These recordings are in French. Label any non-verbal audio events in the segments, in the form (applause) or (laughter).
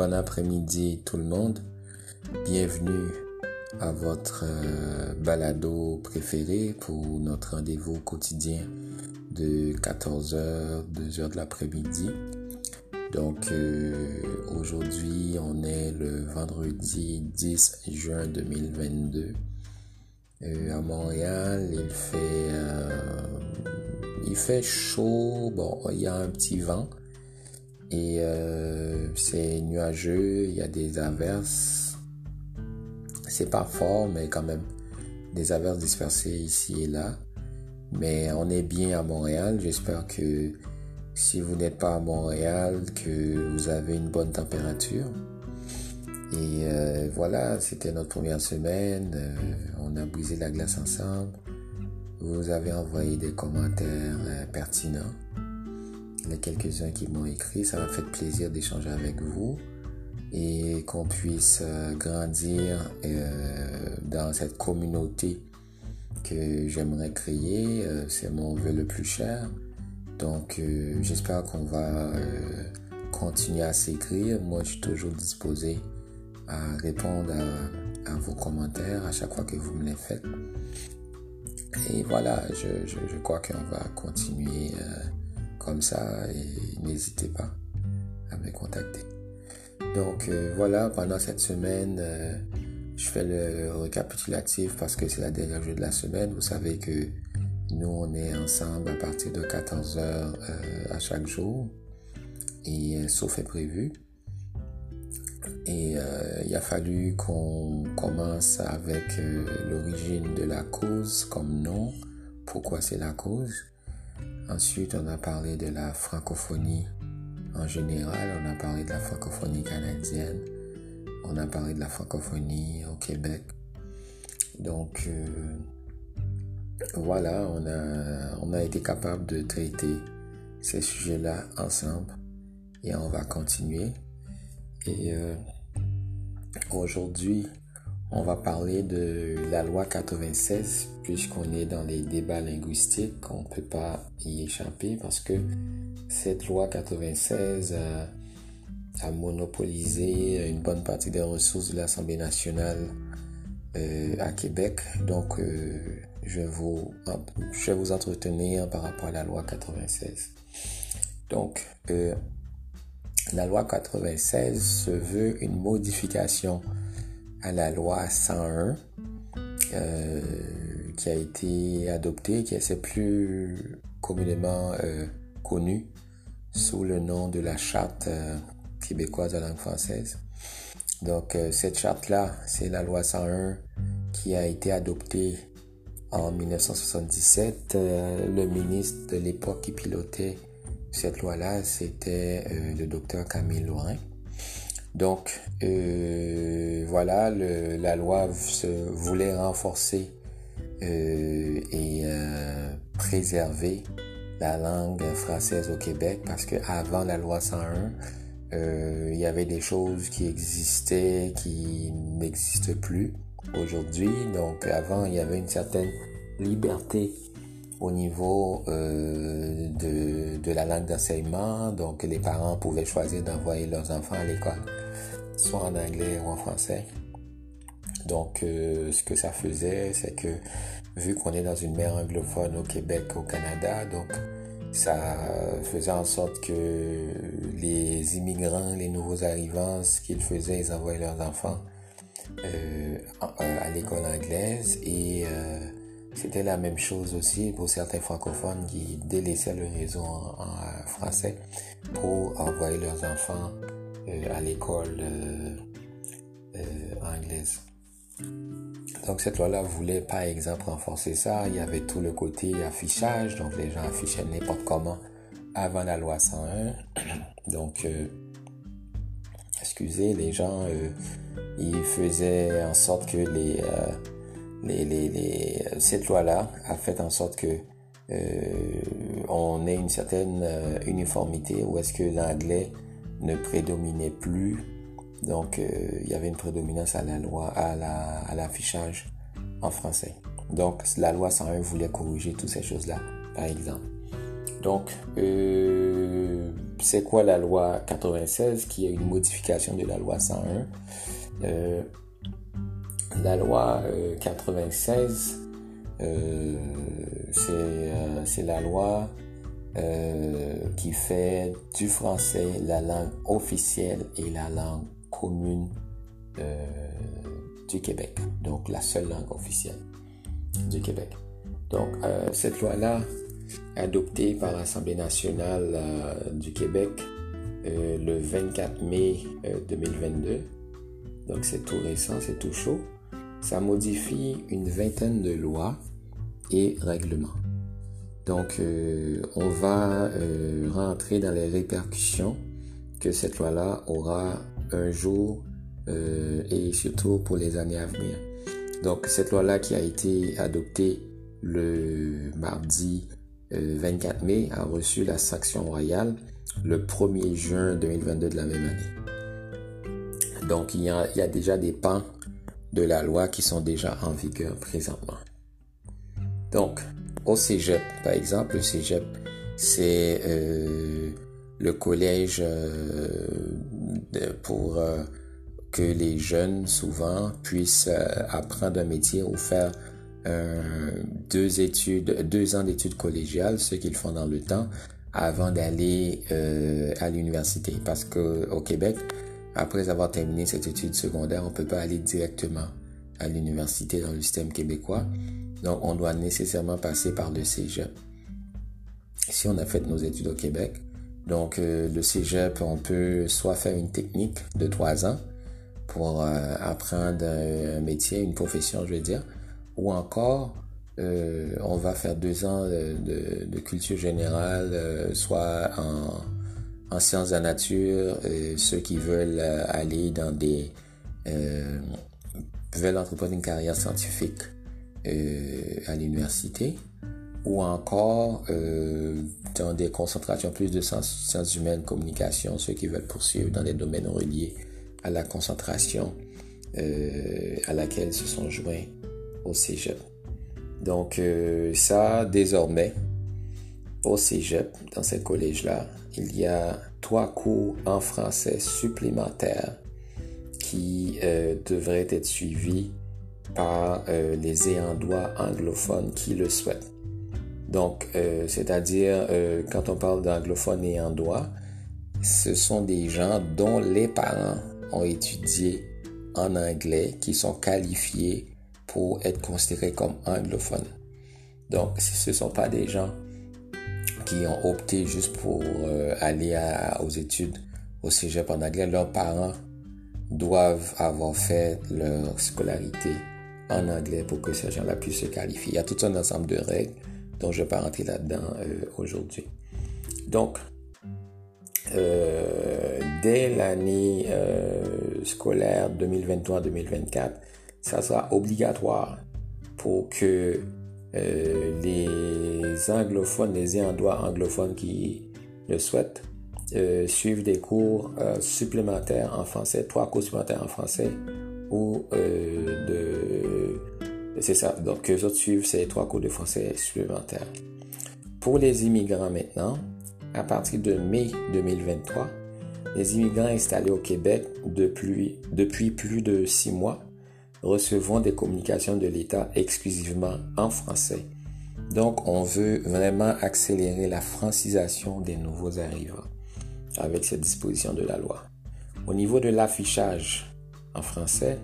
bon après-midi tout le monde. Bienvenue à votre euh, balado préféré pour notre rendez-vous quotidien de 14h, 2h de l'après-midi. Donc euh, aujourd'hui, on est le vendredi 10 juin 2022. Euh, à Montréal, il fait il fait chaud, bon, il y a un petit vent et euh, c'est nuageux, il y a des averses. C'est pas fort, mais quand même des averses dispersées ici et là. Mais on est bien à Montréal. J'espère que si vous n'êtes pas à Montréal, que vous avez une bonne température. Et euh, voilà, c'était notre première semaine. Euh, on a brisé la glace ensemble. Vous avez envoyé des commentaires pertinents les quelques-uns qui m'ont écrit. Ça m'a fait plaisir d'échanger avec vous et qu'on puisse euh, grandir euh, dans cette communauté que j'aimerais créer. Euh, c'est mon vœu le plus cher. Donc j'espère qu'on va continuer à s'écrire. Moi, je suis toujours disposé à répondre à, vos commentaires à chaque fois que vous me les faites. Et voilà, je, je crois qu'on va continuer ça et n'hésitez pas à me contacter. Donc euh, voilà, pendant cette semaine, euh, je fais le récapitulatif parce que c'est la dernière journée de la semaine. Vous savez que nous, on est ensemble à partir de 14 heures euh, à chaque jour, et sauf est prévu. Et il a fallu qu'on commence avec l'origine de la cause comme nom. Pourquoi c'est la cause? Ensuite, on a parlé de la francophonie en général, on a parlé de la francophonie canadienne, on a parlé de la francophonie au Québec. Donc, euh, voilà, on a, on a été capable de traiter ces sujets-là ensemble et on va continuer. Et euh, aujourd'hui, on va parler de la loi 96 puisqu'on est dans les débats linguistiques, on ne peut pas y échapper parce que cette loi 96 a, monopolisé une bonne partie des ressources de l'Assemblée nationale euh, à Québec. Donc, euh, je, vais vous entretenir par rapport à la loi 96. Donc, euh, la loi 96 se veut une modification à la loi 101 euh, qui a été adoptée, qui est plus communément euh, connue sous le nom de la charte euh, québécoise de la langue française. Donc cette charte-là, c'est la loi 101 qui a été adoptée en 1977. le ministre de l'époque qui pilotait cette loi-là, c'était le docteur Camille Lorrain. Donc, euh, voilà, la loi se voulait renforcer euh, et euh, préserver la langue française au Québec parce que avant la loi 101, il y avait des choses qui existaient qui n'existent plus aujourd'hui. Donc, avant, il y avait une certaine liberté au niveau de, de la langue d'enseignement. Donc, les parents pouvaient choisir d'envoyer leurs enfants à l'école soit en anglais ou en français. Donc, euh, ce que ça faisait, c'est que vu qu'on est dans une mer anglophone au Québec, au Canada, donc ça faisait en sorte que les immigrants, les nouveaux arrivants, ce qu'ils faisaient, ils envoyaient leurs enfants euh, à l'école anglaise et euh, c'était la même chose aussi pour certains francophones qui délaissaient le réseau en français pour envoyer leurs enfants euh, à l'école euh, euh, anglaise. Donc cette loi-là voulait par exemple renforcer ça. Il y avait tout le côté affichage, donc les gens affichaient n'importe comment avant la loi 101. (coughs) Donc, excusez, les gens, ils faisaient en sorte que les, les, les, les cette loi-là a fait en sorte que on ait une certaine uniformité où est-ce que l'anglais ne prédominait plus. Donc, euh, il y avait une prédominance à la loi, à la, à l'affichage en français. Donc, la loi 101 voulait corriger toutes ces choses-là, par exemple. Donc, euh, c'est quoi la loi 96 qui est une modification de la loi 101 euh, La loi 96, euh, c'est la loi qui fait du français la langue officielle et la langue commune du Québec. Donc, la seule langue officielle du Québec. Donc, cette loi-là, adopté par l'Assemblée nationale euh, du Québec euh, le 24 mai 2022. Euh, Donc c'est tout récent, c'est tout chaud. Ça modifie une vingtaine de lois et règlements. Donc on va rentrer dans les répercussions que cette loi-là aura un jour et surtout pour les années à venir. Donc cette loi-là qui a été adoptée le mardi 24 mai a reçu la sanction royale le 1er juin 2022 de la même année. Donc il y a, il y a déjà des pans de la loi qui sont déjà en vigueur présentement. Donc au Cégep, par exemple, le Cégep, c'est euh, le collège euh, pour euh, que les jeunes souvent puissent apprendre un métier ou faire deux études, deux ans d'études collégiales, ce qu'ils font dans le temps, avant d'aller à l'université. Parce que au Québec, après avoir terminé cette étude secondaire, on peut pas aller directement à l'université dans le système québécois. Donc, on doit nécessairement passer par le cégep. Si on a fait nos études au Québec, donc euh, le cégep, on peut soit faire une technique de trois ans pour euh, apprendre un métier, une profession, je veux dire, ou encore euh, on va faire deux ans de, culture générale, euh, soit en, sciences de la nature, euh, ceux qui veulent aller dans des veulent entreprendre une carrière scientifique à l'université, ou encore dans des concentrations plus de sciences humaines, communication, ceux qui veulent poursuivre dans des domaines reliés à la concentration à laquelle se sont joints au cégep. Donc euh, ça, désormais, au cégep, dans ce collège-là, il y a trois cours en français supplémentaires qui euh, devraient être suivis par euh, les ayants anglophones qui le souhaitent. Donc, c'est-à-dire, quand on parle d'anglophones ayant droit, ce sont des gens dont les parents ont étudié en anglais, qui sont qualifiés pour être considérés comme anglophones. Donc, ce ne sont pas des gens qui ont opté juste pour euh, aller aux études au cégep en anglais. Leurs parents doivent avoir fait leur scolarité en anglais pour que ces gens-là puissent se qualifier. Il y a tout un ensemble de règles dont je ne vais pas rentrer là-dedans euh, aujourd'hui. Donc, euh, dès l'année scolaire 2023-2024, ça sera obligatoire pour que euh, les anglophones, les droit anglophones qui le souhaitent, euh, suivent des cours euh, supplémentaires en français, trois cours supplémentaires en français, ou de... C'est ça, donc eux autres suivent ces trois cours de français supplémentaires. Pour les immigrants maintenant, à partir de mai 2023, les immigrants installés au Québec depuis, depuis plus de six mois recevons des communications de l'État exclusivement en français. Donc, on veut vraiment accélérer la francisation des nouveaux arrivants avec cette disposition de la loi. Au niveau de l'affichage en français,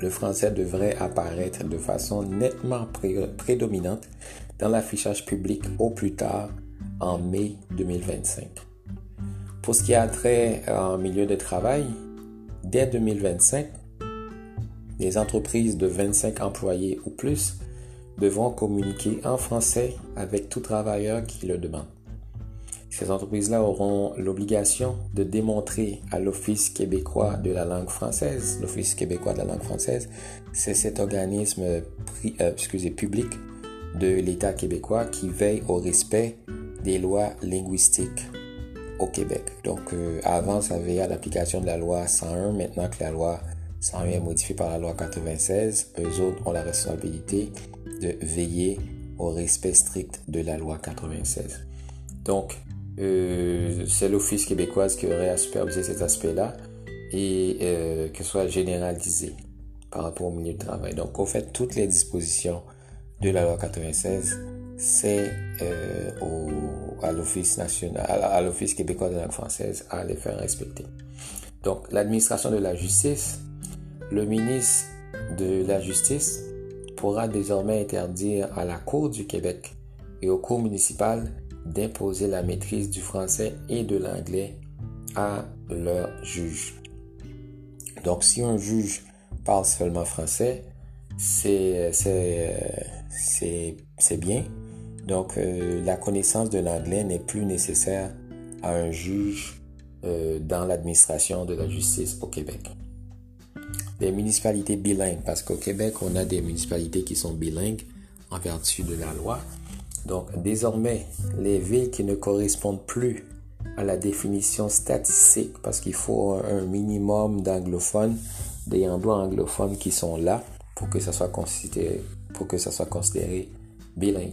le français devrait apparaître de façon nettement prédominante dans l'affichage public au plus tard en mai 2025. Pour ce qui a trait en milieu de travail, dès 2025, les entreprises de 25 employés ou plus devront communiquer en français avec tout travailleur qui le demande. Ces entreprises-là auront l'obligation de démontrer à l'Office québécois de la langue française, l'Office québécois de la langue française, c'est cet organisme euh, public de l'État québécois qui veille au respect des lois linguistiques au Québec. Donc euh, avant, ça veillait à l'application de la loi 101, maintenant que la loi ça est modifié par la loi 96. Eux autres ont la responsabilité de veiller au respect strict de la loi 96. Donc, euh, c'est l'Office québécois qui aurait à superviser cet aspect-là et euh, que ce soit généralisé par rapport au milieu de travail. Donc, au fait, toutes les dispositions de la loi 96, c'est euh, à l'Office national, à l'Office québécois de la langue française à les faire respecter. Donc, l'administration de la justice, le ministre de la Justice pourra désormais interdire à la Cour du Québec et aux cours municipales d'imposer la maîtrise du français et de l'anglais à leurs juges. Donc si un juge parle seulement français, c'est bien. Donc euh, la connaissance de l'anglais n'est plus nécessaire à un juge euh, dans l'administration de la justice au Québec des municipalités bilingues, parce qu'au Québec, on a des municipalités qui sont bilingues en vertu de la loi. Donc, désormais, les villes qui ne correspondent plus à la définition statistique, parce qu'il faut un minimum d'anglophones, des endroits anglophones qui sont là pour que ça soit considéré, pour que ça soit considéré bilingue.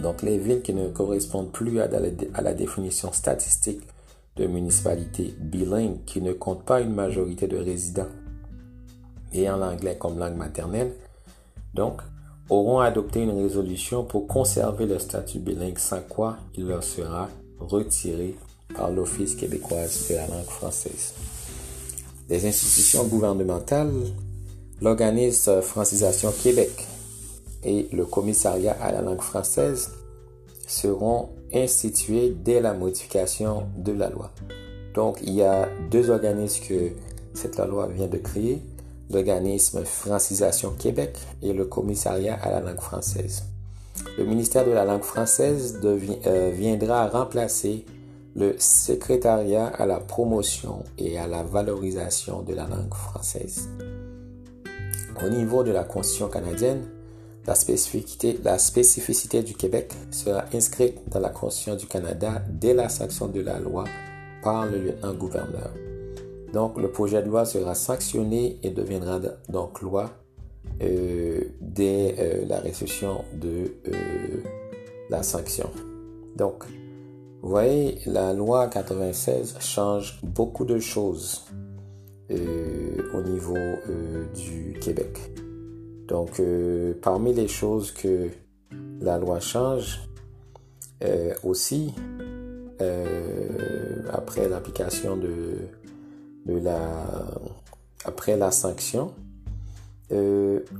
Donc, les villes qui ne correspondent plus à la, à la définition statistique de municipalités bilingues qui ne comptent pas une majorité de résidents ayant l'anglais comme langue maternelle, donc, auront adopté une résolution pour conserver le statut bilingue sans quoi il leur sera retiré par l'Office québécois de la langue française. Les institutions gouvernementales, l'organisme Francisation Québec et le commissariat à la langue française seront institués dès la modification de la loi. Donc, il y a deux organismes que cette loi vient de créer, l'organisme Francisation Québec et le commissariat à la langue française. Le ministère de la langue française euh, viendra remplacer le secrétariat à la promotion et à la valorisation de la langue française. Au niveau de la Constitution canadienne, la spécificité, du Québec sera inscrite dans la Constitution du Canada dès la sanction de la loi par le lieutenant-gouverneur. Donc, le projet de loi sera sanctionné et deviendra donc loi euh, dès euh, la réception de euh, la sanction. Donc, vous voyez, la loi 96 change beaucoup de choses au niveau du Québec. Donc, euh, parmi les choses que la loi change, euh, aussi, euh, après l'application de, de, la, après la sanction,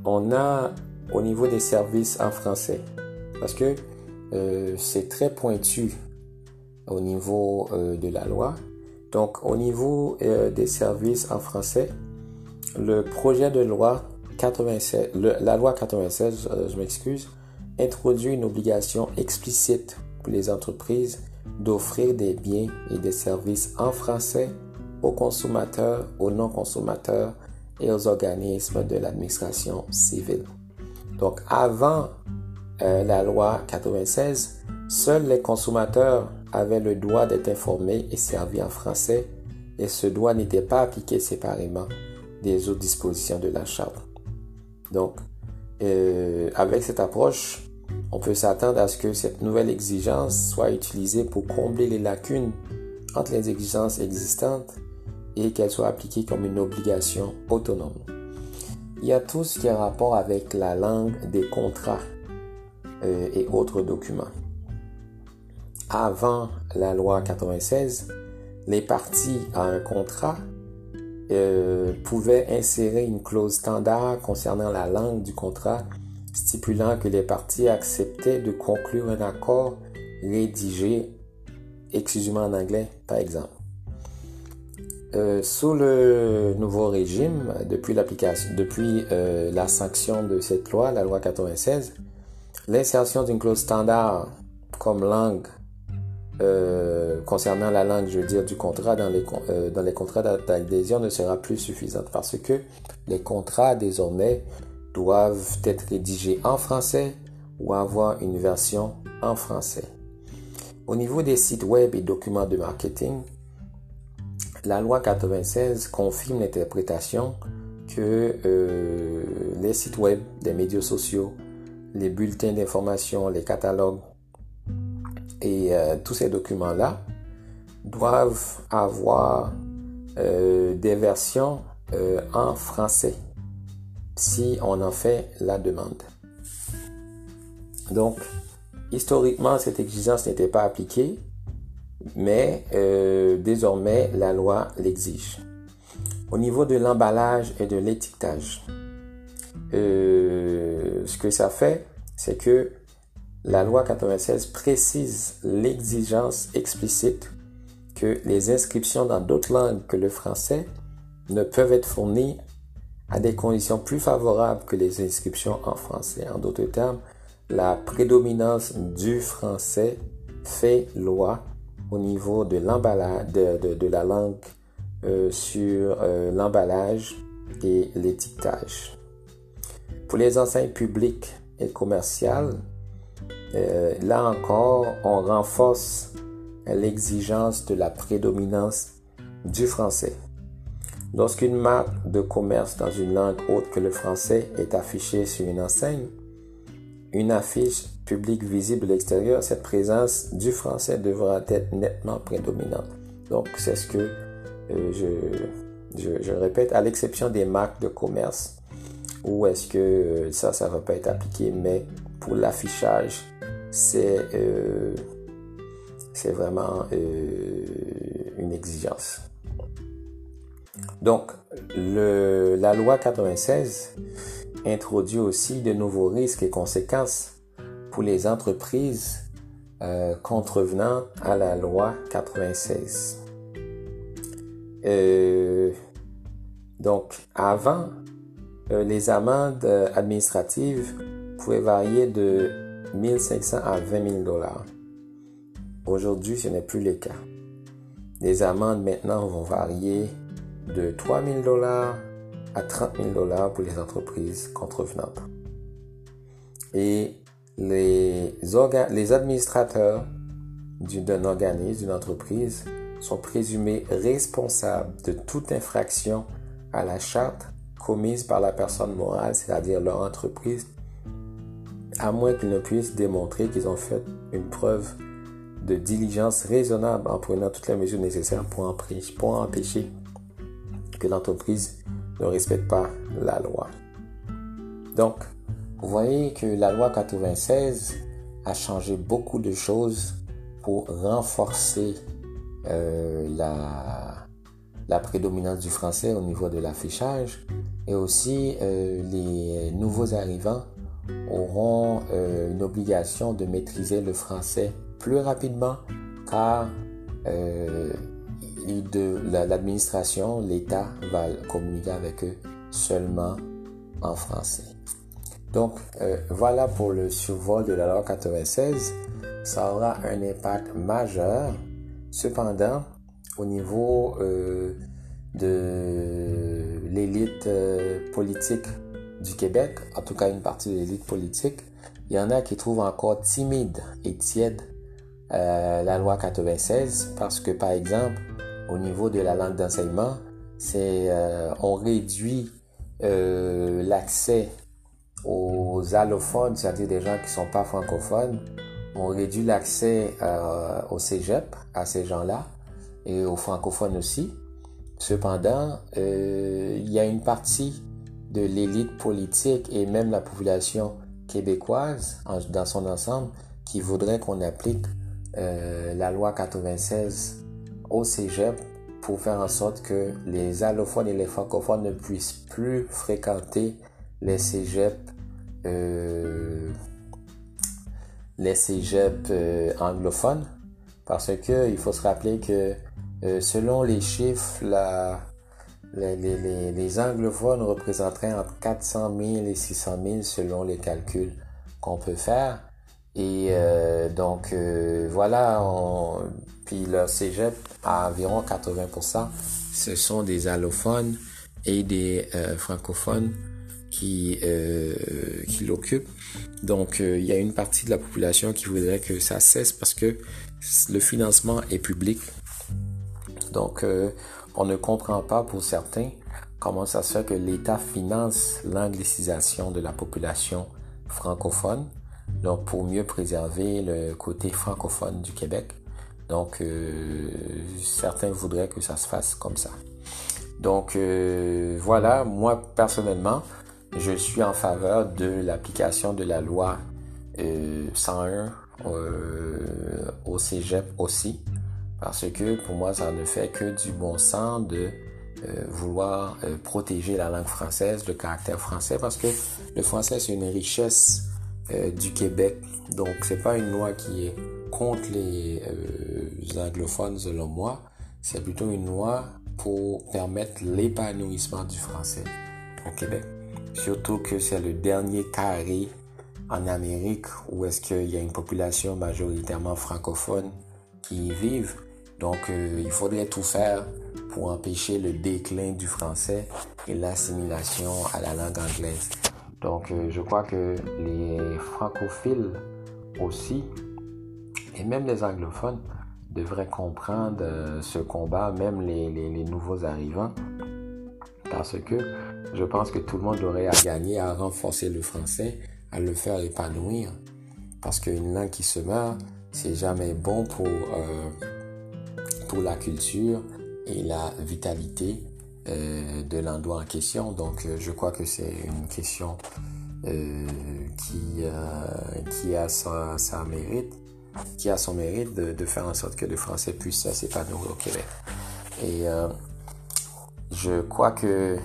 on a au niveau des services en français, parce que c'est très pointu au niveau de la loi. Donc, au niveau des services en français, le projet de loi la loi 96, euh, je m'excuse, introduit une obligation explicite pour les entreprises d'offrir des biens et des services en français aux consommateurs, aux non-consommateurs et aux organismes de l'administration civile. Donc avant euh, la loi 96, seuls les consommateurs avaient le droit d'être informés et servis en français et ce droit n'était pas appliqué séparément des autres dispositions de la charte. Donc, euh, avec cette approche, on peut s'attendre à ce que cette nouvelle exigence soit utilisée pour combler les lacunes entre les exigences existantes et qu'elle soit appliquée comme une obligation autonome. Il y a tout ce qui a rapport avec la langue des contrats euh, et autres documents. Avant la loi 96, les parties à un contrat euh, pouvait insérer une clause standard concernant la langue du contrat, stipulant que les parties acceptaient de conclure un accord rédigé exclusivement en anglais, par exemple. Euh, sous le nouveau régime, depuis l'application, depuis euh, la sanction de cette loi, la loi 96, l'insertion d'une clause standard comme langue euh, concernant la langue, je veux dire, du contrat dans les, euh, les contrats d'adhésion ne sera plus suffisante parce que les contrats désormais doivent être rédigés en français ou avoir une version en français. Au niveau des sites web et documents de marketing, la loi 96 confirme l'interprétation que euh, les sites web des médias sociaux, les bulletins d'information, les catalogues euh, tous ces documents-là doivent avoir euh, des versions euh, en français si on en fait la demande. Donc, historiquement, cette exigence n'était pas appliquée, mais désormais, la loi l'exige. Au niveau de l'emballage et de l'étiquetage, ce que ça fait, c'est que la loi 96 précise l'exigence explicite que les inscriptions dans d'autres langues que le français ne peuvent être fournies à des conditions plus favorables que les inscriptions en français. En d'autres termes, la prédominance du français fait loi au niveau de l'emballage de, la langue euh, sur euh, l'emballage et l'étiquetage. Pour les enseignes publiques et commerciales, euh, là encore, on renforce l'exigence de la prédominance du français. Lorsqu'une marque de commerce dans une langue autre que le français est affichée sur une enseigne, une affiche publique visible de l'extérieur, cette présence du français devra être nettement prédominante. Donc, c'est ce que euh, je, répète, à l'exception des marques de commerce, où est-ce que euh, ça, ça va pas être appliqué, mais pour l'affichage, c'est euh, c'est vraiment euh, une exigence. Donc, la loi 96 introduit aussi de nouveaux risques et conséquences pour les entreprises euh, contrevenant à la loi 96. Euh, donc, avant, les amendes administratives pouvaient varier de 1500 à 20 000 dollars. Aujourd'hui, ce n'est plus le cas. Les amendes maintenant vont varier de 3 000 dollars à 30 000 dollars pour les entreprises contrevenantes. Et les, les administrateurs d'un organisme, d'une entreprise, sont présumés responsables de toute infraction à la charte commise par la personne morale, c'est-à-dire leur entreprise, à moins qu'ils ne puissent démontrer qu'ils ont fait une preuve de diligence raisonnable en prenant toutes les mesures nécessaires pour empêcher, que l'entreprise ne respecte pas la loi. Donc, vous voyez que la loi 96 a changé beaucoup de choses pour renforcer euh, la, la prédominance du français au niveau de l'affichage et aussi euh, les nouveaux arrivants auront euh, une obligation de maîtriser le français plus rapidement car euh, l'administration, l'État va communiquer avec eux seulement en français. Donc euh, voilà pour le survol de la loi 96. Ça aura un impact majeur. Cependant, au niveau de l'élite politique du Québec, en tout cas une partie de l'élite politique, il y en a qui trouvent encore timide et tiède euh, la loi 96 parce que par exemple au niveau de la langue d'enseignement c'est euh, on réduit euh, l'accès aux allophones c'est-à-dire des gens qui sont pas francophones on réduit l'accès au cégep à ces gens-là et aux francophones aussi. Cependant il y a une partie de l'élite politique et même la population québécoise dans son ensemble qui voudrait qu'on applique euh, la loi 96 au cégep pour faire en sorte que les allophones et les francophones ne puissent plus fréquenter les cégeps, euh, les cégeps euh, anglophones. Parce que il faut se rappeler que selon les chiffres, la, les, anglophones représenteraient entre 400 000 et 600 000 selon les calculs qu'on peut faire. Et euh, donc euh, voilà, puis le cégep à environ 80%, ce sont des allophones et des euh, francophones qui, qui l'occupent. Donc il y a une partie de la population qui voudrait que ça cesse parce que le financement est public. Donc on ne comprend pas pour certains comment ça se fait que l'État finance l'anglicisation de la population francophone, donc pour mieux préserver le côté francophone du Québec. Donc euh, certains voudraient que ça se fasse comme ça. Donc euh, voilà, moi personnellement, je suis en faveur de l'application de la loi 101 au Cégep aussi, parce que pour moi, ça ne fait que du bon sens de euh, vouloir euh, protéger la langue française, le caractère français, parce que le français, c'est une richesse euh, du Québec. Donc, c'est pas une loi qui est contre les anglophones, selon moi. C'est plutôt une loi pour permettre l'épanouissement du français au Québec. Surtout que c'est le dernier carré en Amérique où est-ce qu'il y a une population majoritairement francophone qui y vivent. Donc, il faudrait tout faire pour empêcher le déclin du français et l'assimilation à la langue anglaise. Donc euh, je crois que les francophiles aussi, et même les anglophones, devraient comprendre euh, ce combat, même les, nouveaux arrivants, parce que je pense que tout le monde aurait à gagner à renforcer le français, à le faire épanouir, parce qu'une langue qui se meurt, c'est jamais bon pour, euh, pour la culture, et la vitalité euh, de l'endroit en question. Donc, euh, je crois que c'est une question euh, qui, qui a sa, mérite, qui a son mérite de, faire en sorte que le français puisse s'épanouir au Québec. Et je crois que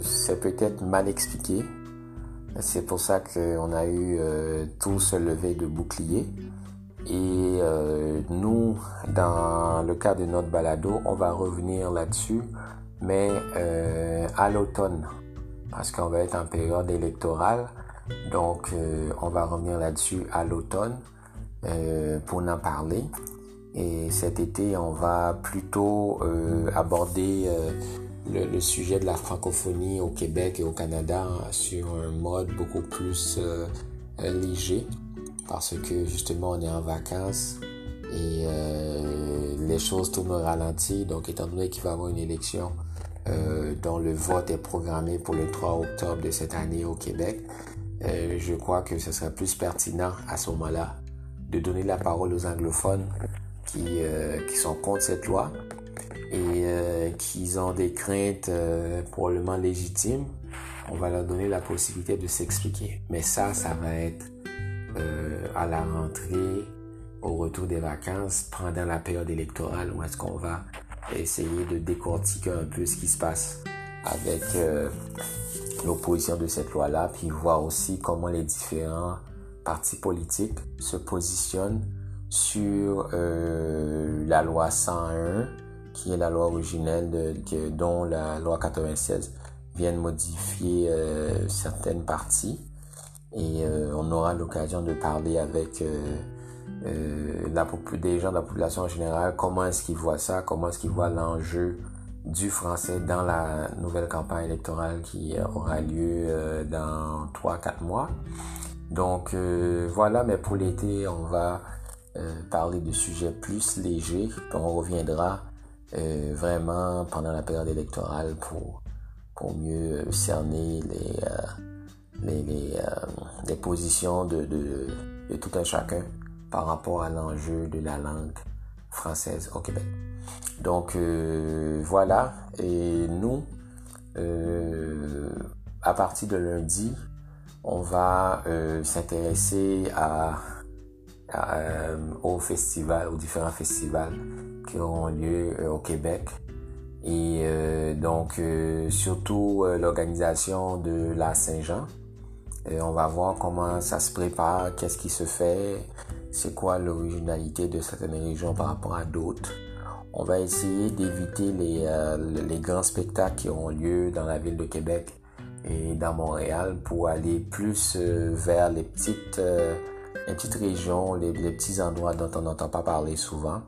c'est peut-être mal expliqué. C'est pour ça qu'on a eu tout ce lever de bouclier. Et euh, nous, dans le cas de notre balado, on va revenir là-dessus, mais euh, à l'automne, parce qu'on va être en période électorale. Donc, euh, on va revenir là-dessus à l'automne pour en parler. Et cet été, on va plutôt aborder le, le, sujet de la francophonie au Québec et au Canada sur un mode beaucoup plus léger parce que justement on est en vacances et euh, les choses tournent au ralenti. Donc étant donné qu'il va y avoir une élection euh, dont le vote est programmé pour le 3 octobre de cette année au Québec, euh, je crois que ce serait plus pertinent à ce moment-là de donner la parole aux anglophones qui, qui sont contre cette loi et qui ont des craintes probablement légitimes. On va leur donner la possibilité de s'expliquer. Mais ça, ça va être euh, à la rentrée, au retour des vacances, pendant la période électorale, où est-ce qu'on va essayer de décortiquer un peu ce qui se passe avec euh, l'opposition de cette loi-là, puis voir aussi comment les différents partis politiques se positionnent sur euh, la loi 101, qui est la loi originelle dont la loi 96 vient de modifier certaines parties et euh, on aura l'occasion de parler avec euh, euh, la, des gens de la population en général, comment est-ce qu'ils voient ça, comment est-ce qu'ils voient l'enjeu du français dans la nouvelle campagne électorale qui aura lieu dans 3-4 mois? Donc voilà, mais pour l'été, on va parler de sujets plus légers. On reviendra vraiment pendant la période électorale pour, pour mieux cerner les euh, les positions de, tout un chacun par rapport à l'enjeu de la langue française au Québec. Donc euh, voilà, et nous, euh, à partir de lundi, on va s'intéresser à, à aux festivals, aux différents festivals qui auront lieu au Québec. Et donc surtout l'organisation de la Saint-Jean, et on va voir comment ça se prépare, qu'est-ce qui se fait, c'est quoi l'originalité de certaines régions par rapport à d'autres. On va essayer d'éviter les, euh, les grands spectacles qui auront lieu dans la ville de Québec et dans Montréal pour aller plus euh, vers les petites, euh, les petites régions, les, les petits endroits dont on n'entend pas parler souvent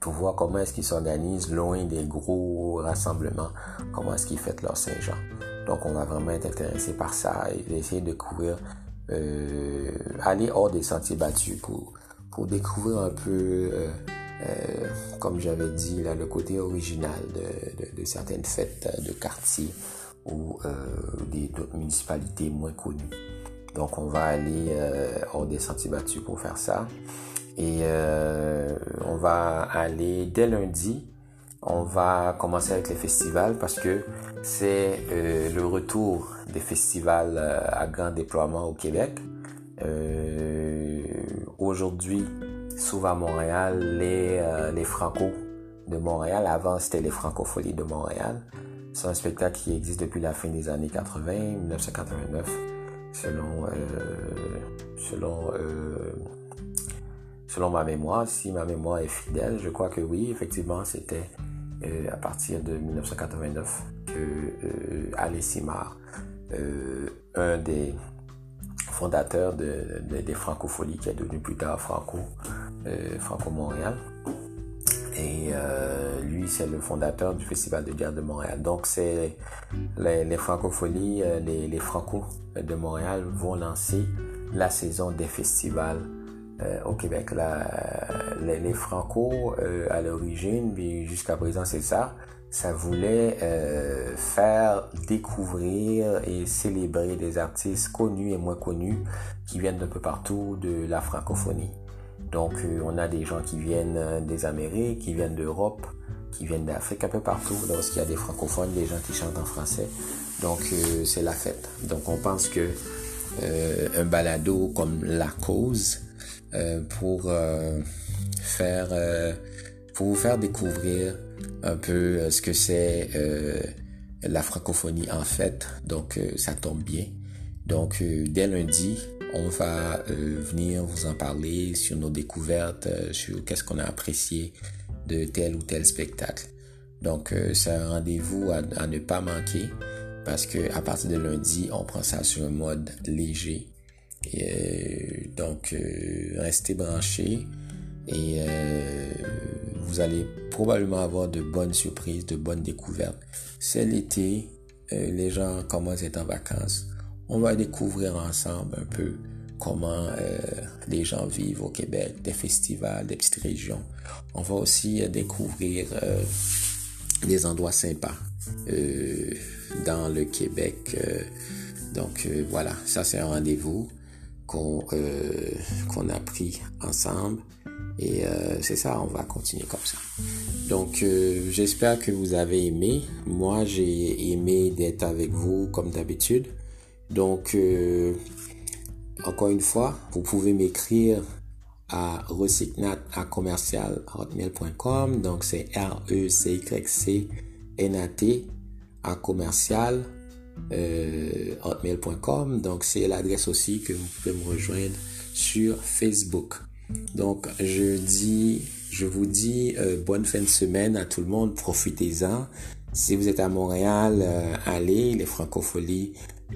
pour voir comment est-ce qu'ils s'organisent loin des gros rassemblements, comment est-ce qu'ils fêtent leur Saint-Jean. Donc, on va vraiment être intéressé par ça et essayer de découvrir, euh, aller hors des sentiers battus pour, pour découvrir un peu, euh, euh, comme j'avais dit, là, le côté original de, de, de, certaines fêtes de quartier ou d'autres municipalités moins connues. Donc on va aller hors des sentiers battus pour faire ça. Et on va aller dès lundi on va commencer avec les festivals parce que c'est euh, le retour des festivals euh, à grand déploiement au Québec. Euh, aujourd'hui, souvent à Montréal, les, les Franco de Montréal, avant c'était les Francopholies de Montréal. C'est un spectacle qui existe depuis la fin des années 80, 1989, selon, selon, selon ma mémoire. Si ma mémoire est fidèle, je crois que oui, effectivement, c'était euh, à partir de 1989 que euh, Simard, euh, un des fondateurs de, des Francopholies, qui est devenu plus tard Franco, Franco Montréal. Et lui, c'est le fondateur du Festival de jazz de Montréal. Donc, c'est les, les, Francopholies, les, les Franco de Montréal vont lancer la saison des festivals euh, au Québec. Là, les, les Franco, euh, à l'origine, puis jusqu'à présent c'est ça, ça voulait euh, faire découvrir et célébrer des artistes connus et moins connus qui viennent d'un peu partout de la francophonie. Donc on a des gens qui viennent des Amériques, qui viennent d'Europe, qui viennent d'Afrique, un peu partout. Lorsqu'il y a des francophones, des gens qui chantent en français. Donc c'est la fête. Donc on pense que un balado comme La Cause euh, pour euh, faire euh, pour vous faire découvrir un peu ce que c'est la francophonie en fait. Donc ça tombe bien. Donc dès lundi, on va venir vous en parler sur nos découvertes, sur qu'est-ce qu'on a apprécié de tel ou tel spectacle. Donc c'est un rendez-vous à, à, ne pas manquer parce que à partir de lundi, on prend ça sur un mode léger et, euh, donc, euh, restez branchés et euh, vous allez probablement avoir de bonnes surprises, de bonnes découvertes. C'est l'été, les gens commencent à être en vacances. On va découvrir ensemble un peu comment les gens vivent au Québec, des festivals, des petites régions. On va aussi découvrir des endroits sympas dans le Québec. donc voilà, ça c'est un rendez-vous qu'on euh, qu'on a pris ensemble. Et euh, c'est ça, on va continuer comme ça. Donc euh, j'espère que vous avez aimé. Moi j'ai aimé d'être avec vous comme d'habitude. Donc encore une fois, vous pouvez m'écrire à recycnat à commercial. Donc c'est R E C Y C N A T à commercial euh, hotmail.com. Donc c'est l'adresse aussi que vous pouvez me rejoindre sur Facebook. Donc je dis, je vous dis euh, bonne fin de semaine à tout le monde. Profitez-en. Si vous êtes à Montréal, euh, allez. Les francopholies,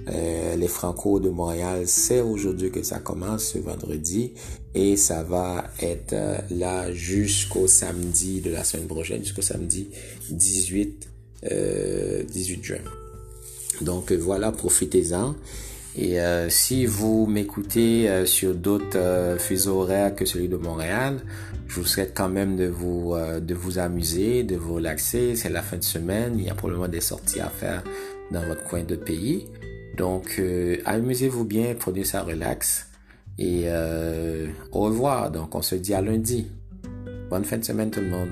les Franco de Montréal, c'est aujourd'hui que ça commence, ce vendredi. Et ça va être là jusqu'au samedi de la semaine prochaine, jusqu'au samedi 18, 18 juin. Donc voilà, profitez-en. Et euh, si vous m'écoutez euh, sur d'autres euh, fuseaux horaires que celui de Montréal, je vous souhaite quand même de vous de vous amuser, de vous relaxer. C'est la fin de semaine, il y a probablement des sorties à faire dans votre coin de pays. Donc amusez-vous bien, prenez ça relax. Et au revoir. Donc on se dit à lundi. Bonne fin de semaine tout le monde.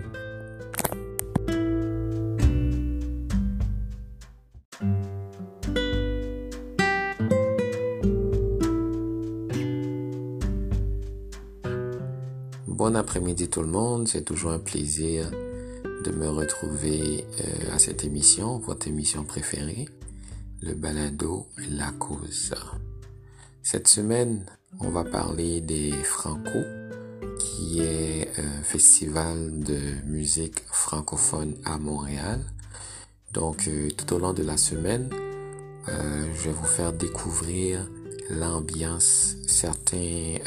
Bon après-midi tout le monde, c'est toujours un plaisir de me retrouver euh, à cette émission, votre émission préférée, le balado La Cause. Cette semaine, on va parler des Franco, qui est un festival de musique francophone à Montréal. Donc euh, tout au long de la semaine, euh, je vais vous faire découvrir l'ambiance, certains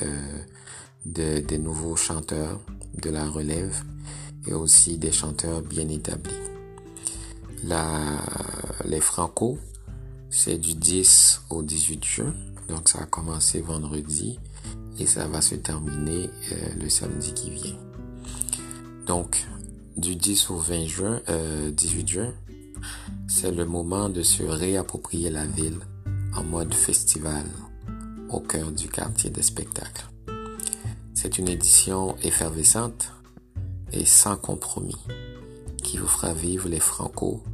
de, des nouveaux chanteurs de la relève et aussi des chanteurs bien établis. La, les Franco, c'est du 10 au 18 juin, donc ça a commencé vendredi et ça va se terminer euh, le samedi qui vient. Donc, du 10 au 20 juin, euh, 18 juin, c'est le moment de se réapproprier la ville en mode festival au cœur du quartier des spectacles. C'est une édition effervescente et sans compromis qui vous fera vivre les Franco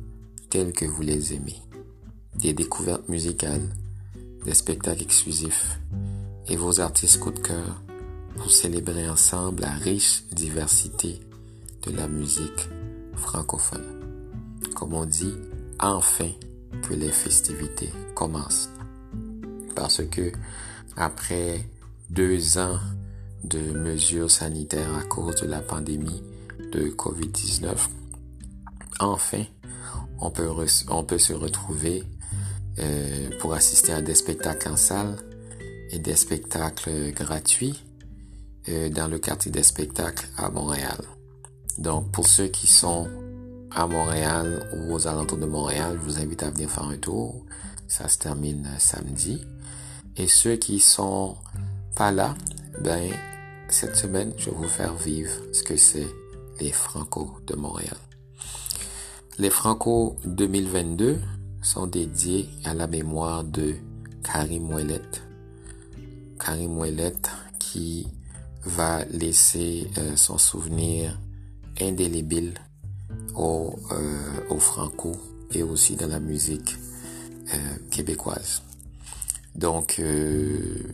tels que vous les aimez. Des découvertes musicales, des spectacles exclusifs et vos artistes coup de cœur pour célébrer ensemble la riche diversité de la musique francophone. Comme on dit, enfin que les festivités commencent. Parce que après deux ans de mesures sanitaires à cause de la pandémie de COVID-19, enfin, on peut, se retrouver euh, pour assister à des spectacles en salle et des spectacles gratuits euh, dans le quartier des spectacles à Montréal. Donc, pour ceux qui sont à Montréal ou aux alentours de Montréal, je vous invite à venir faire un tour. Ça se termine samedi. Et ceux qui sont pas là, ben, cette semaine, je vais vous faire vivre ce que c'est les Franco de Montréal. Les Franco 2022 sont dédiés à la mémoire de Karim Ouellet. Karim Ouellet qui va laisser euh, son souvenir indélébile au, euh, franco et aussi dans la musique euh, québécoise. Donc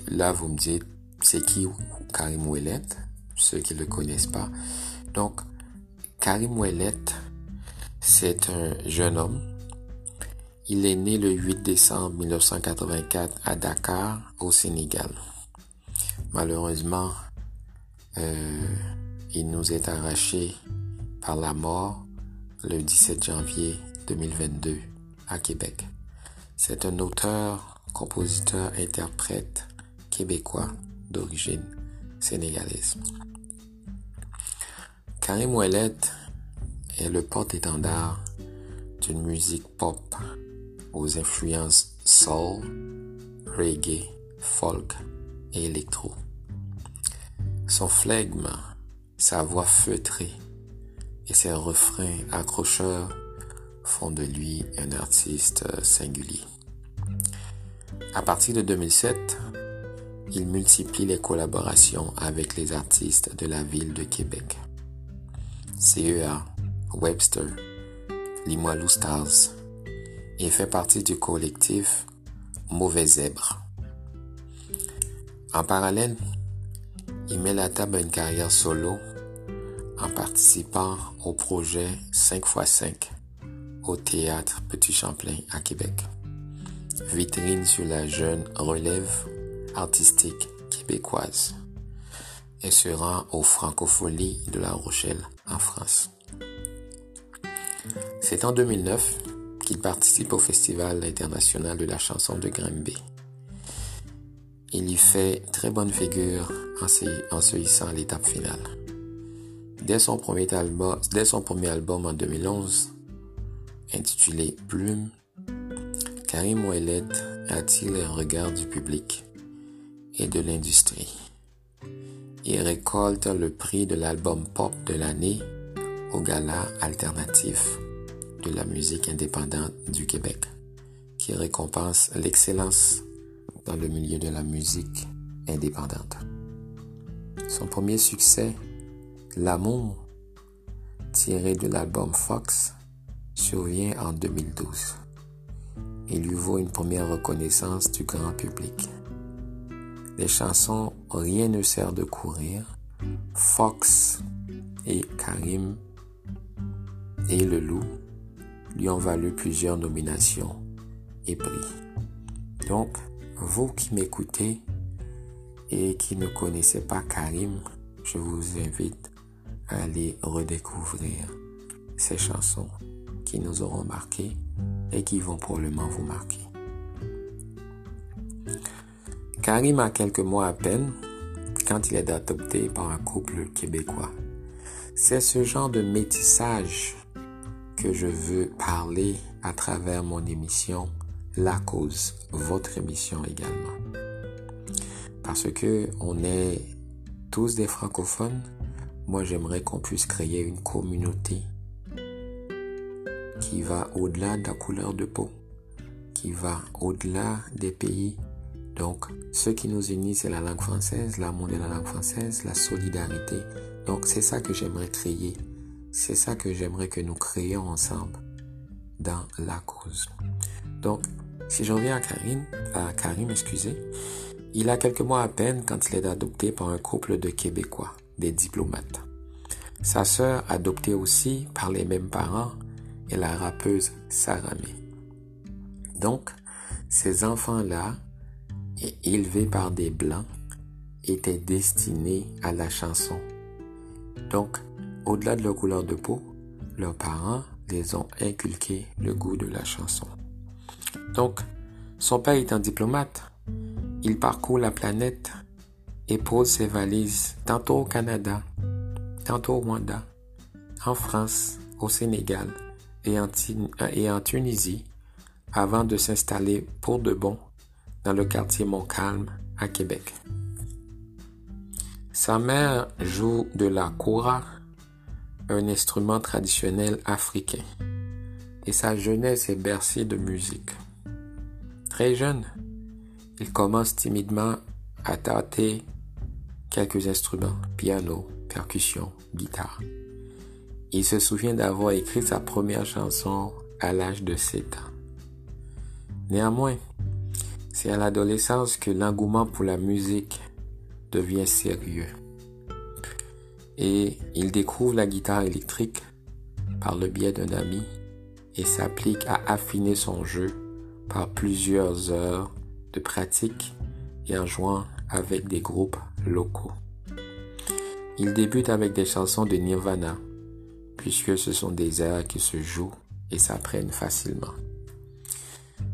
là, vous me dites, c'est qui Karim Ouellet Ceux qui ne le connaissent pas. Donc, Karim Ouellet, c'est un jeune homme. Il est né le 8 décembre 1984 à Dakar, au Sénégal. Malheureusement, euh, il nous est arraché par la mort le 17 janvier 2022 à Québec. C'est un auteur, compositeur, interprète québécois d'origine sénégalaise. Karim Ouellet est le porte-étendard d'une musique pop aux influences soul, reggae, folk et électro. Son flegme, sa voix feutrée et ses refrains accrocheurs font de lui un artiste singulier. À partir de 2007, il multiplie les collaborations avec les artistes de la ville de Québec. CEA, Webster, Limoilou Stars et fait partie du collectif Mauvais Zèbre. En parallèle, il met la table à une carrière solo en participant au projet 5x5 au théâtre Petit Champlain à Québec. Vitrine sur la jeune relève artistique québécoise et se rend aux Francopholies de La Rochelle en France. C'est en 2009 qu'il participe au Festival international de la chanson de Grimby. Il y fait très bonne figure en se, hissant à l'étape finale. Dès son, premier album, en 2011, intitulé Plume, Karim Ouellet attire les regards du public et de l'industrie. Il récolte le prix de l'album pop de l'année au gala alternatif de la musique indépendante du Québec, qui récompense l'excellence dans le milieu de la musique indépendante. Son premier succès, L'amour, tiré de l'album Fox, survient en 2012. Il lui vaut une première reconnaissance du grand public. Les chansons Rien ne sert de courir, Fox et Karim et Le Loup lui ont valu plusieurs nominations et prix. Donc, vous qui m'écoutez et qui ne connaissez pas Karim, je vous invite à aller redécouvrir ces chansons qui nous auront marqués et qui vont probablement vous marquer. Karim a quelques mois à peine quand il est adopté par un couple québécois. C'est ce genre de métissage que je veux parler à travers mon émission La Cause, votre émission également. Parce que on est tous des francophones, moi j'aimerais qu'on puisse créer une communauté qui va au-delà de la couleur de peau, qui va au-delà des pays. Donc, ce qui nous unit, c'est la langue française, l'amour de la langue française, la solidarité. Donc, c'est ça que j'aimerais créer. C'est ça que j'aimerais que nous créions ensemble dans la cause. Donc, si je reviens à Karim, à Karim, excusez, il a quelques mois à peine quand il est adopté par un couple de Québécois, des diplomates. Sa sœur, adoptée aussi par les mêmes parents, est la rappeuse Saramé. Donc, ces enfants-là, élevés par des blancs, étaient destinés à la chanson. Donc, au-delà de leur couleur de peau, leurs parents les ont inculqué le goût de la chanson. Donc, son père étant diplomate, il parcourt la planète et pose ses valises tantôt au Canada, tantôt au Rwanda, en France, au Sénégal et en, et en Tunisie avant de s'installer pour de bon dans le quartier Montcalm à Québec. Sa mère joue de la koura, un instrument traditionnel africain, et sa jeunesse est bercée de musique. Très jeune, il commence timidement à tâter quelques instruments, piano, percussion, guitare. Il se souvient d'avoir écrit sa première chanson à l'âge de 7 ans. Néanmoins, c'est à l'adolescence que l'engouement pour la musique devient sérieux. Et il découvre la guitare électrique par le biais d'un ami et s'applique à affiner son jeu par plusieurs heures de pratique et en jouant avec des groupes locaux. Il débute avec des chansons de Nirvana, puisque ce sont des airs qui se jouent et s'apprennent facilement.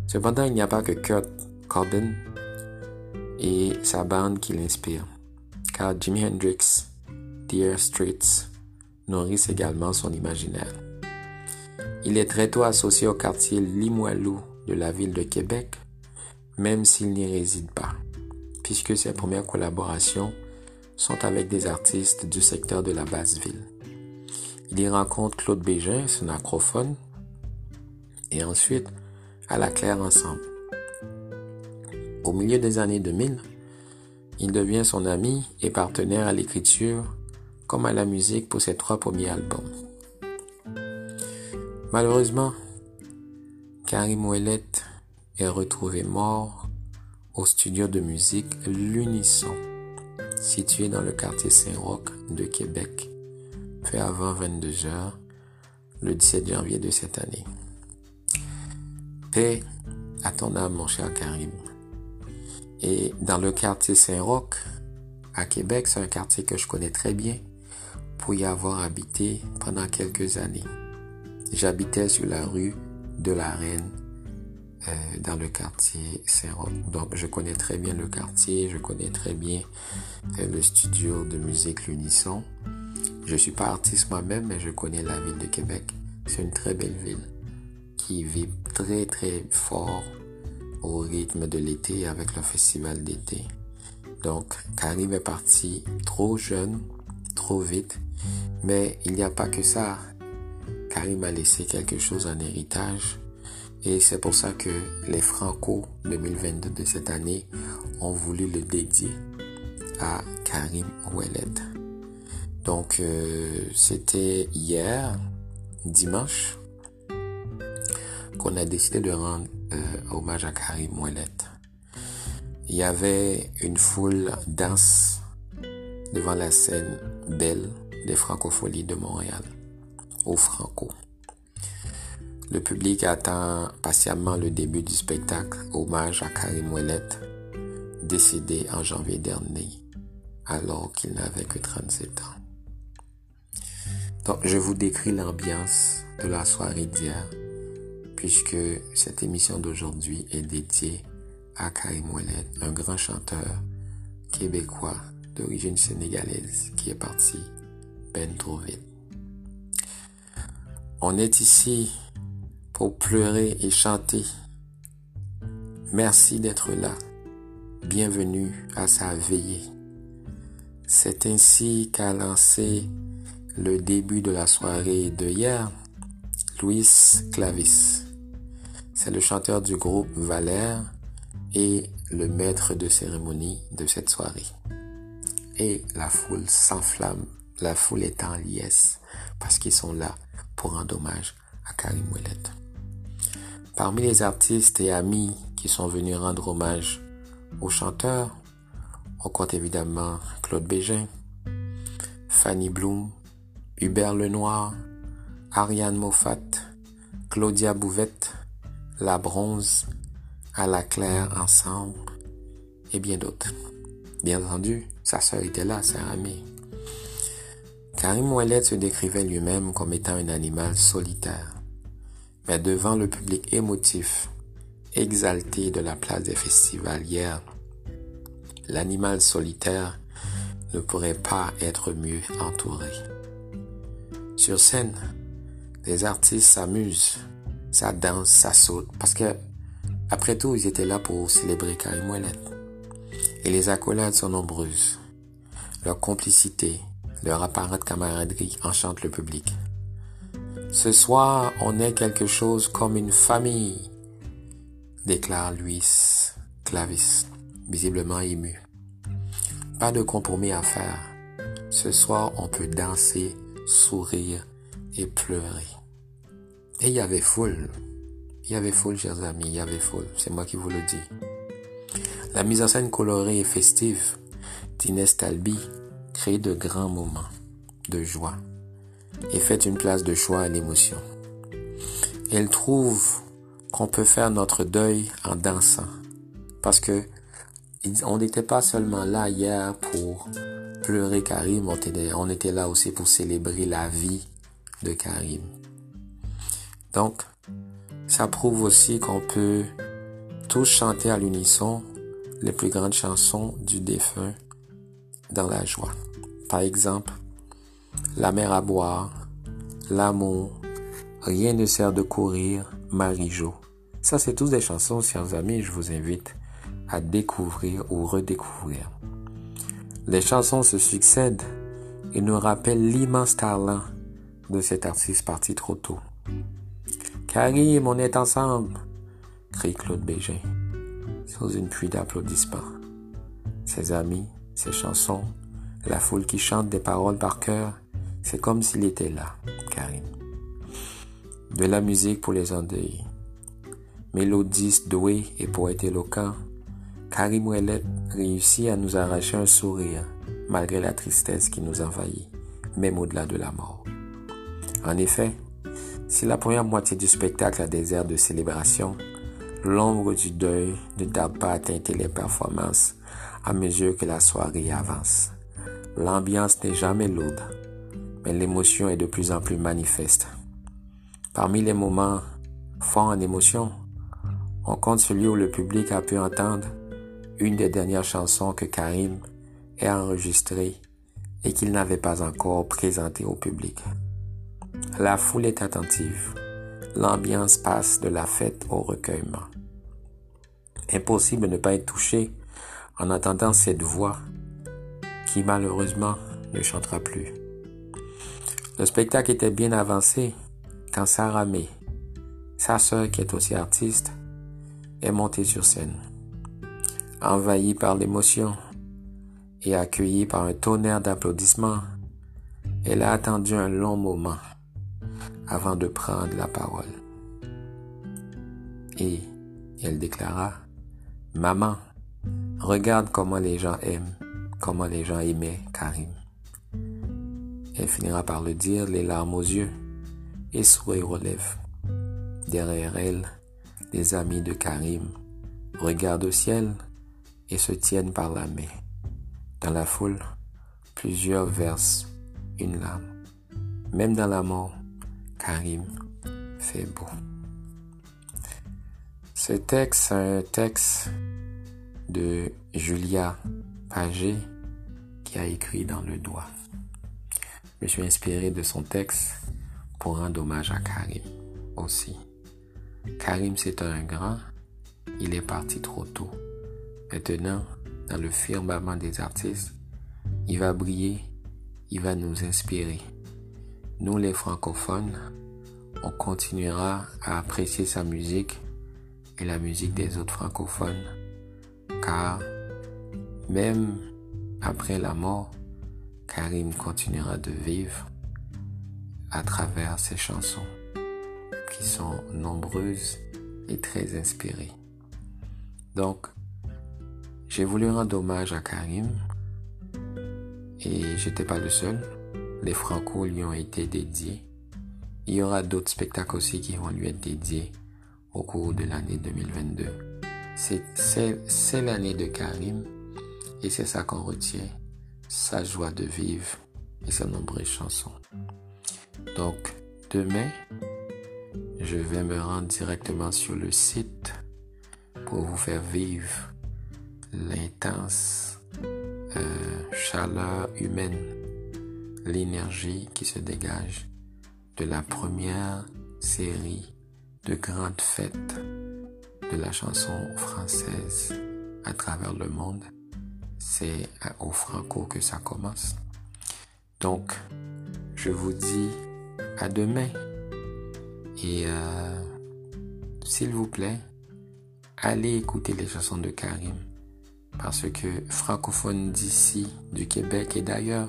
Cependant, il n'y a pas que Kurt Cobain et sa bande qui l'inspirent, car Jimi Hendrix, Dear Streets nourrissent également son imaginaire. Il est très tôt associé au quartier Limoilou de la ville de Québec, même s'il n'y réside pas, puisque ses premières collaborations sont avec des artistes du secteur de la basse ville. Il y rencontre Claude Bégin, son acrophone, et ensuite à la Claire ensemble. Au milieu des années 2000, il devient son ami et partenaire à l'écriture comme à la musique pour ses trois premiers albums. Malheureusement, Karim Ouellet est retrouvé mort au studio de musique L'Unisson, situé dans le quartier Saint-Roch de Québec, fait avant 22 heures le 17 janvier de cette année. Paix à ton âme, mon cher Karim. Et dans le quartier Saint-Roch, à Québec, c'est un quartier que je connais très bien pour y avoir habité pendant quelques années. J'habitais sur la rue de la Reine euh, dans le quartier Saint-Roch. Donc je connais très bien le quartier, je connais très bien euh, le studio de musique L'Unisson. Je suis pas artiste moi-même, mais je connais la ville de Québec. C'est une très belle ville qui vit très très fort au rythme de l'été avec le festival d'été. Donc Karim est parti trop jeune, trop vite, mais il n'y a pas que ça. Karim a laissé quelque chose en héritage. Et c'est pour ça que les Franco 2022 de cette année ont voulu le dédier à Karim Ouellet. Donc euh, c'était hier, dimanche, qu'on a décidé de rendre euh, hommage à Karim Ouellet. Il y avait une foule dense devant la scène belle des Francopholies de Montréal au Franco. Le public attend patiemment le début du spectacle Hommage à Karim Ouellet, décédé en janvier dernier, alors qu'il n'avait que 37 ans. Donc, je vous décris l'ambiance de la soirée d'hier, puisque cette émission d'aujourd'hui est dédiée à Karim Ouellet, un grand chanteur québécois d'origine sénégalaise qui est parti ben trop vite. On est ici pour pleurer et chanter. Merci d'être là. Bienvenue à sa veillée. C'est ainsi qu'a lancé le début de la soirée de hier Luis Clavis. C'est le chanteur du groupe Valère et le maître de cérémonie de cette soirée. Et la foule s'enflamme, la foule est en liesse parce qu'ils sont là pour rendre hommage à Karim Ouellet. Parmi les artistes et amis qui sont venus rendre hommage au chanteur, on compte évidemment Claude Bégin, Fanny Bloom, Hubert Lenoir, Ariane Moffat, Claudia Bouvette, La Bronze, À la Claire Ensemble et bien d'autres. Bien entendu, sa sœur était là, sa amie. Karim Ouellet se décrivait lui-même comme étant un animal solitaire. Mais devant le public émotif, exalté de la place des festivals hier, l'animal solitaire ne pourrait pas être mieux entouré. Sur scène, les artistes s'amusent, ça danse, ça saute, parce que, après tout, ils étaient là pour célébrer Karim Ouellet. Et les accolades sont nombreuses. Leur complicité, leur apparente camaraderie enchantent le public. Ce soir, on est quelque chose comme une famille, déclare Luis Clavis, visiblement ému. Pas de compromis à faire. Ce soir, on peut danser, sourire et pleurer. Et il y avait foule. Il y avait foule, chers amis, il y avait foule. C'est moi qui vous le dis. La mise en scène colorée et festive d'Inès Talbi crée de grands moments de joie et fait une place de choix à l'émotion. Elle trouve qu'on peut faire notre deuil en dansant parce que on n'était pas seulement là hier pour pleurer Karim, on était là aussi pour célébrer la vie de Karim. Donc, ça prouve aussi qu'on peut tous chanter à l'unisson les plus grandes chansons du défunt dans la joie. Par exemple, La mer à boire, L'amour, Rien ne sert de courir, Marie-Jo. Ça, c'est tous des chansons, chers amis, je vous invite à découvrir ou redécouvrir. Les chansons se succèdent et nous rappellent l'immense talent de cet artiste parti trop tôt. Karim, on est ensemble, crie Claude Bégin, sous une pluie d'applaudissements. Ses amis, ses chansons, la foule qui chante des paroles par cœur, c'est comme s'il était là, Karim. De la musique pour les endeuillés. Mélodiste doué et poète éloquent, Karim Ouellet réussit à nous arracher un sourire malgré la tristesse qui nous envahit, même au-delà de la mort. En effet, si la première moitié du spectacle a des airs de célébration, l'ombre du deuil ne tarde pas à teinter les performances à mesure que la soirée avance. L'ambiance n'est jamais lourde, mais l'émotion est de plus en plus manifeste. Parmi les moments forts en émotion, on compte celui où le public a pu entendre une des dernières chansons que Karim a enregistrées et qu'il n'avait pas encore présentées au public. La foule est attentive. L'ambiance passe de la fête au recueillement. Impossible de ne pas être touché en entendant cette voix qui malheureusement ne chantera plus. Le spectacle était bien avancé quand Sarah May, sa sœur qui est aussi artiste, est montée sur scène. Envahie par l'émotion et accueillie par un tonnerre d'applaudissements, elle a attendu un long moment avant de prendre la parole. Et elle déclara, Maman, regarde comment les gens aiment, comment les gens aimaient Karim. Elle finira par le dire, les larmes aux yeux, et sourire aux lèvres. Derrière elle, les amis de Karim regardent au ciel et se tiennent par la main. Dans la foule, plusieurs versent une larme. Même dans la mort, Karim fait beau. Ce texte, un texte de Julia Pagé qui a écrit dans le doigt. Je me suis inspiré de son texte pour rendre hommage à Karim aussi. Karim, c'est un grand, il est parti trop tôt. Maintenant, dans le firmament des artistes, il va briller, il va nous inspirer. Nous les francophones, on continuera à apprécier sa musique et la musique des autres francophones, car même après la mort, Karim continuera de vivre à travers ses chansons, qui sont nombreuses et très inspirées. Donc, j'ai voulu rendre hommage à Karim et j'étais pas le seul. Les Franco lui ont été dédiés. Il y aura d'autres spectacles aussi qui vont lui être dédiés au cours de l'année 2022. C'est l'année de Karim et c'est ça qu'on retient, sa joie de vivre et ses nombreuses chansons. Donc, demain, je vais me rendre directement sur le site pour vous faire vivre l'intense euh, chaleur humaine, l'énergie qui se dégage de la première série de grandes fêtes de la chanson française à travers le monde. C'est au Franco que ça commence. Donc, je vous dis à demain. Et euh, s'il vous plaît, allez écouter les chansons de Karim. Parce que francophone d'ici, du Québec et d'ailleurs,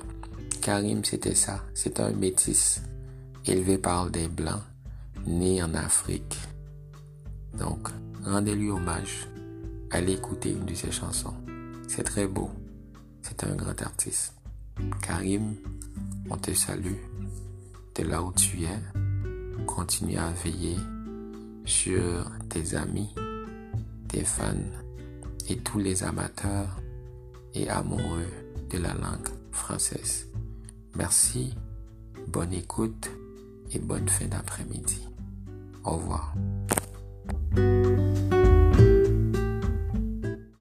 Karim c'était ça. C'est un métis élevé par des blancs, né en Afrique. Donc, rendez-lui hommage. Allez écouter une de ses chansons. C'est très beau. C'est un grand artiste. Karim, on te salue de là où tu es. Continue à veiller sur tes amis, tes fans et tous les amateurs et amoureux de la langue française. Merci, bonne écoute et bonne fin d'après-midi. Au revoir.